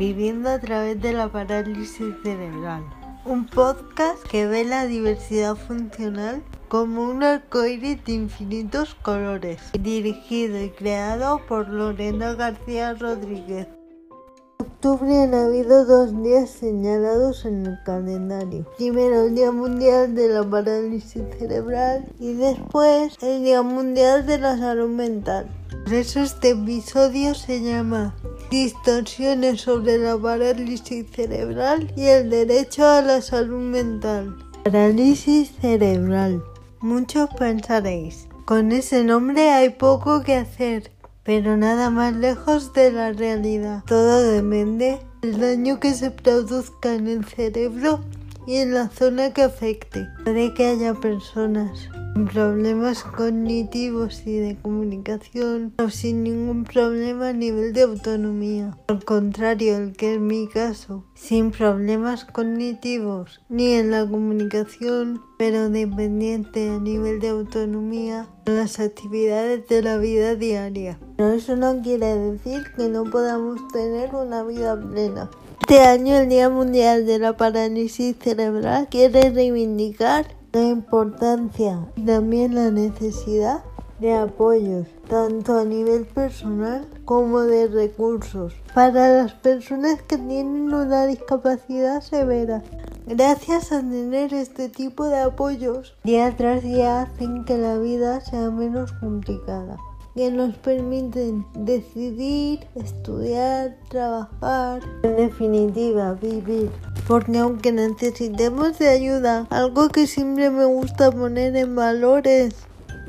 Viviendo a través de la parálisis cerebral. Un podcast que ve la diversidad funcional como un arcoíris de infinitos colores, dirigido y creado por Lorena García Rodríguez. En octubre han habido dos días señalados en el calendario. Primero el Día Mundial de la Parálisis Cerebral y después el Día Mundial de la Salud Mental. Por eso este episodio se llama Distorsiones sobre la parálisis cerebral y el derecho a la salud mental. Parálisis cerebral. Muchos pensaréis, con ese nombre hay poco que hacer, pero nada más lejos de la realidad. Todo depende del daño que se produzca en el cerebro y en la zona que afecte. Puede que haya personas con problemas cognitivos y de comunicación o sin ningún problema a nivel de autonomía. Al contrario, el que es mi caso, sin problemas cognitivos ni en la comunicación, pero dependiente a nivel de autonomía en las actividades de la vida diaria. Pero eso no quiere decir que no podamos tener una vida plena. Este año el Día Mundial de la Parálisis Cerebral quiere reivindicar la importancia y también la necesidad de apoyos, tanto a nivel personal como de recursos, para las personas que tienen una discapacidad severa. Gracias a tener este tipo de apoyos, día tras día hacen que la vida sea menos complicada que nos permiten decidir, estudiar, trabajar, en definitiva, vivir. Porque aunque necesitemos de ayuda, algo que siempre me gusta poner en valor es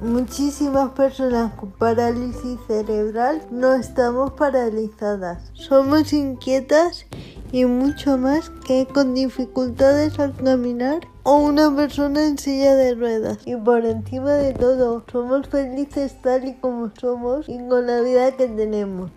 Muchísimas personas con parálisis cerebral no estamos paralizadas. Somos inquietas y mucho más que con dificultades al caminar o una persona en silla de ruedas. Y por encima de todo, somos felices tal y como somos y con la vida que tenemos.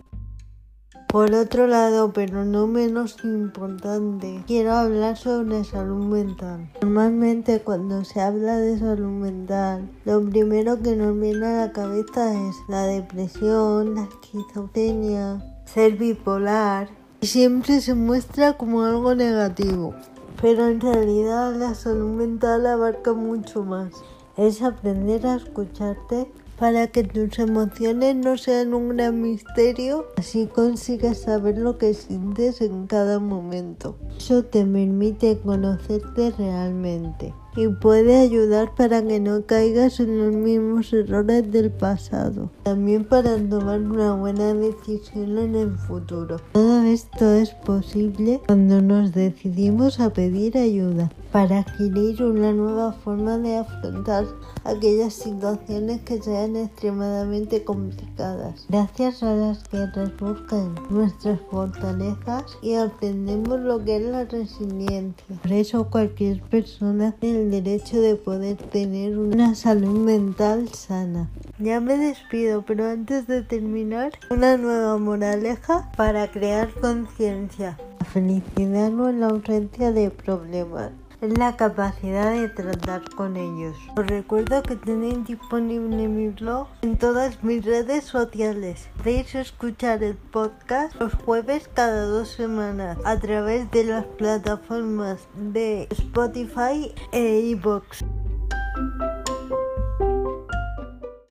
Por otro lado, pero no menos importante, quiero hablar sobre salud mental. Normalmente cuando se habla de salud mental, lo primero que nos viene a la cabeza es la depresión, la esquizofrenia, ser bipolar, y siempre se muestra como algo negativo. Pero en realidad la salud mental abarca mucho más. Es aprender a escucharte para que tus emociones no sean un gran misterio, así consigas saber lo que sientes en cada momento. Eso te permite conocerte realmente y puede ayudar para que no caigas en los mismos errores del pasado. También para tomar una buena decisión en el futuro. Todo esto es posible cuando nos decidimos a pedir ayuda para adquirir una nueva forma de afrontar aquellas situaciones que sean extremadamente complicadas. Gracias a las que buscan nuestras fortalezas y aprendemos lo que es la resiliencia. Por eso cualquier persona el derecho de poder tener una salud mental sana. Ya me despido, pero antes de terminar, una nueva moraleja para crear conciencia. La felicidad no es la ausencia de problemas es la capacidad de tratar con ellos. Os recuerdo que tenéis disponible mi blog en todas mis redes sociales. Podéis escuchar el podcast los jueves cada dos semanas a través de las plataformas de Spotify e iVoox.